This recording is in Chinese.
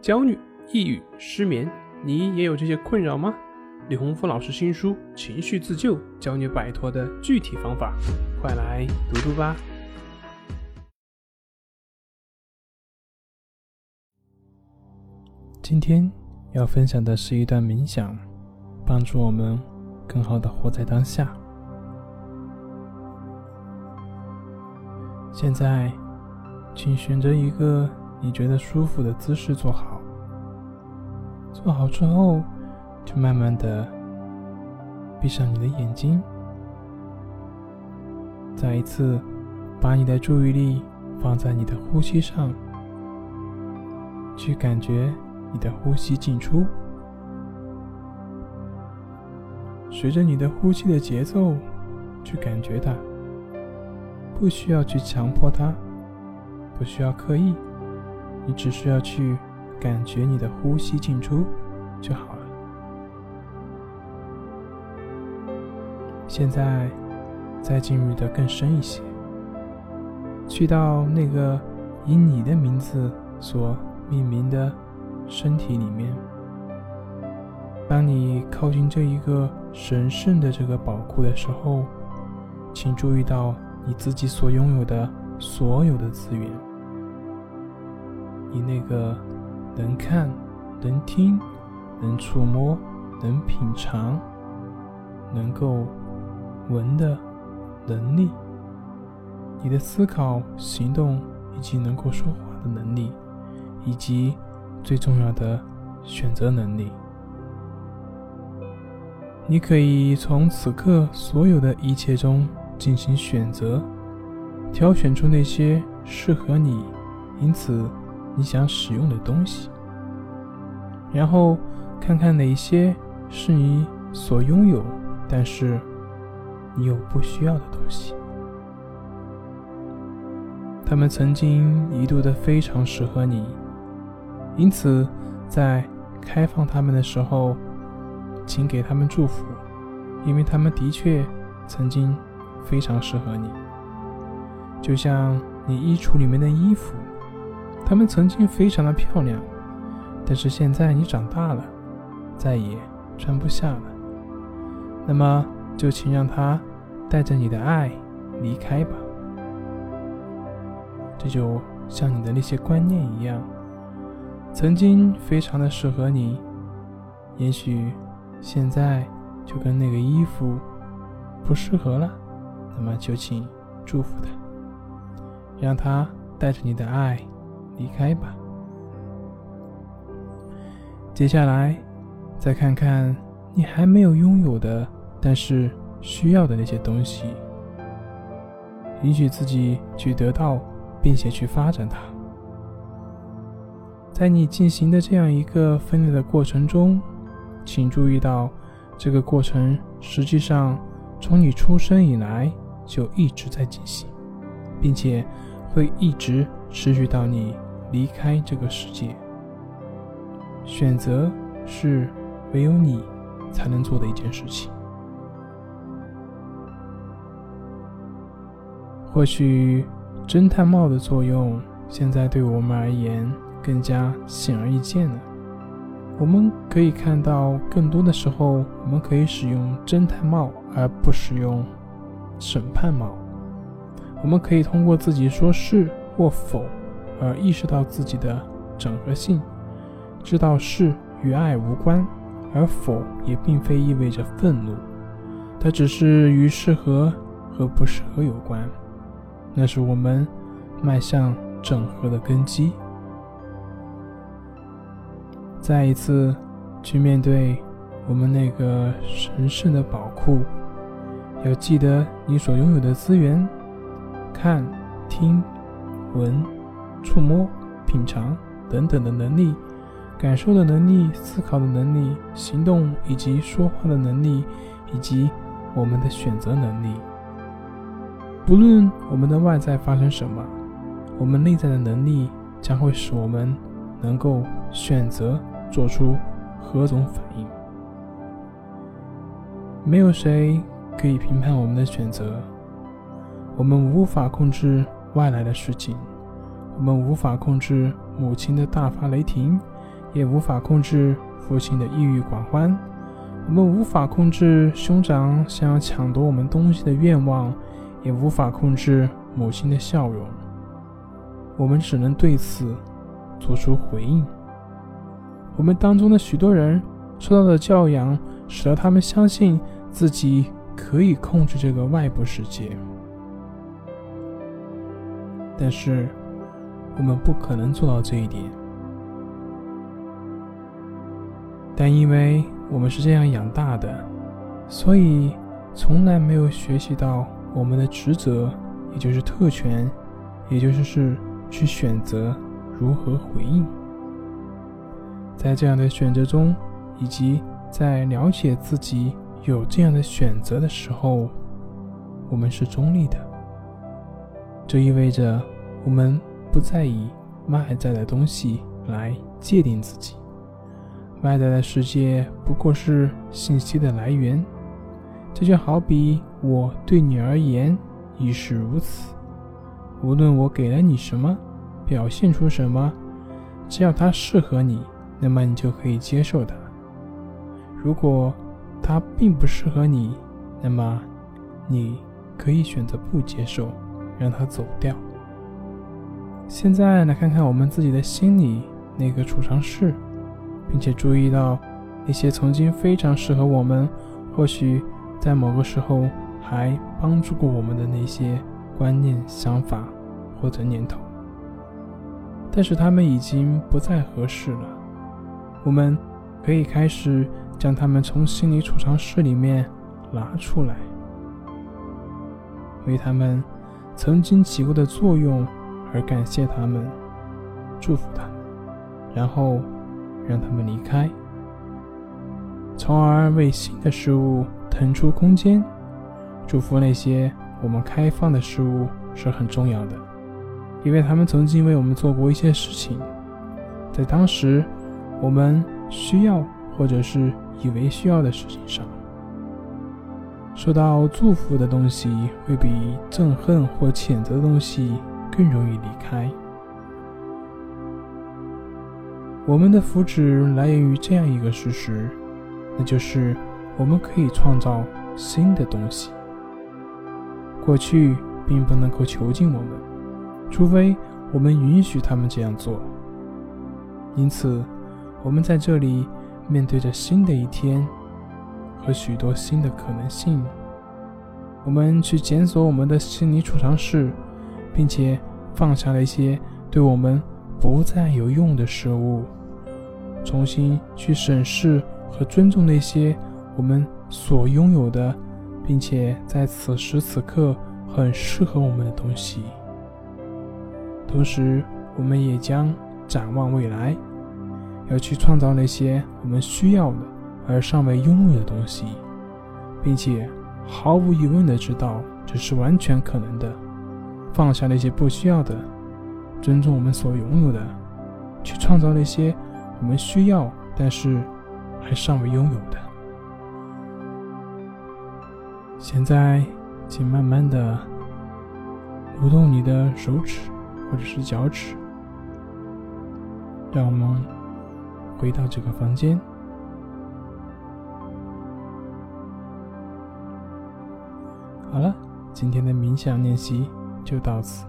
焦虑、抑郁、失眠，你也有这些困扰吗？李洪福老师新书《情绪自救》教你摆脱的具体方法，快来读读吧。今天要分享的是一段冥想，帮助我们更好的活在当下。现在，请选择一个你觉得舒服的姿势坐好。做好之后，就慢慢的闭上你的眼睛，再一次把你的注意力放在你的呼吸上，去感觉你的呼吸进出，随着你的呼吸的节奏去感觉它，不需要去强迫它，不需要刻意，你只需要去。感觉你的呼吸进出就好了。现在再进入的更深一些，去到那个以你的名字所命名的身体里面。当你靠近这一个神圣的这个宝库的时候，请注意到你自己所拥有的所有的资源，你那个。能看，能听，能触摸，能品尝，能够闻的能力，你的思考、行动以及能够说话的能力，以及最重要的选择能力，你可以从此刻所有的一切中进行选择，挑选出那些适合你，因此。你想使用的东西，然后看看哪些是你所拥有，但是你又不需要的东西。他们曾经一度的非常适合你，因此在开放他们的时候，请给他们祝福，因为他们的确曾经非常适合你，就像你衣橱里面的衣服。他们曾经非常的漂亮，但是现在你长大了，再也穿不下了。那么就请让他带着你的爱离开吧。这就像你的那些观念一样，曾经非常的适合你，也许现在就跟那个衣服不适合了。那么就请祝福他，让他带着你的爱。离开吧。接下来，再看看你还没有拥有的，但是需要的那些东西，允许自己去得到，并且去发展它。在你进行的这样一个分裂的过程中，请注意到，这个过程实际上从你出生以来就一直在进行，并且会一直持续到你。离开这个世界，选择是唯有你才能做的一件事情。或许侦探帽的作用现在对我们而言更加显而易见了。我们可以看到，更多的时候，我们可以使用侦探帽而不使用审判帽。我们可以通过自己说是或否。而意识到自己的整合性，知道是与爱无关，而否也并非意味着愤怒，它只是与适合和不适合有关。那是我们迈向整合的根基。再一次去面对我们那个神圣的宝库，要记得你所拥有的资源：看、听、闻。触摸、品尝等等的能力，感受的能力、思考的能力、行动以及说话的能力，以及我们的选择能力。不论我们的外在发生什么，我们内在的能力将会使我们能够选择做出何种反应。没有谁可以评判我们的选择，我们无法控制外来的事情。我们无法控制母亲的大发雷霆，也无法控制父亲的抑郁寡欢，我们无法控制兄长想要抢夺我们东西的愿望，也无法控制母亲的笑容。我们只能对此做出回应。我们当中的许多人受到的教养，使得他们相信自己可以控制这个外部世界。但是，我们不可能做到这一点。但因为我们是这样养大的，所以从来没有学习到我们的职责，也就是特权，也就是是去选择如何回应。在这样的选择中，以及在了解自己有这样的选择的时候，我们是中立的。这意味着我们不再以外在的东西来界定自己。外在的世界不过是信息的来源，这就好比我对你而言亦是如此。无论我给了你什么，表现出什么，只要它适合你，那么你就可以接受它。如果它并不适合你，那么你可以选择不接受，让它走掉。现在来看看我们自己的心里那个储藏室，并且注意到那些曾经非常适合我们，或许在某个时候还帮助过我们的那些观念、想法或者念头。但是他们已经不再合适了。我们可以开始将它们从心理储藏室里面拿出来，为他们曾经起过的作用而感谢他们，祝福他们，然后让他们离开，从而为新的事物腾出空间。祝福那些我们开放的事物是很重要的。因为他们曾经为我们做过一些事情，在当时我们需要或者是以为需要的事情上，受到祝福的东西会比憎恨或谴责的东西更容易离开。我们的福祉来源于这样一个事实，那就是我们可以创造新的东西。过去并不能够囚禁我们。除非我们允许他们这样做。因此，我们在这里面对着新的一天和许多新的可能性。我们去检索我们的心理储藏室，并且放下了一些对我们不再有用的事物，重新去审视和尊重那些我们所拥有的，并且在此时此刻很适合我们的东西。同时，我们也将展望未来，要去创造那些我们需要的而尚未拥有的东西，并且毫无疑问的知道这是完全可能的。放下那些不需要的，尊重我们所拥有的，去创造那些我们需要但是还尚未拥有的。现在，请慢慢的蠕动你的手指。或者是脚趾，让我们回到这个房间。好了，今天的冥想练习就到此。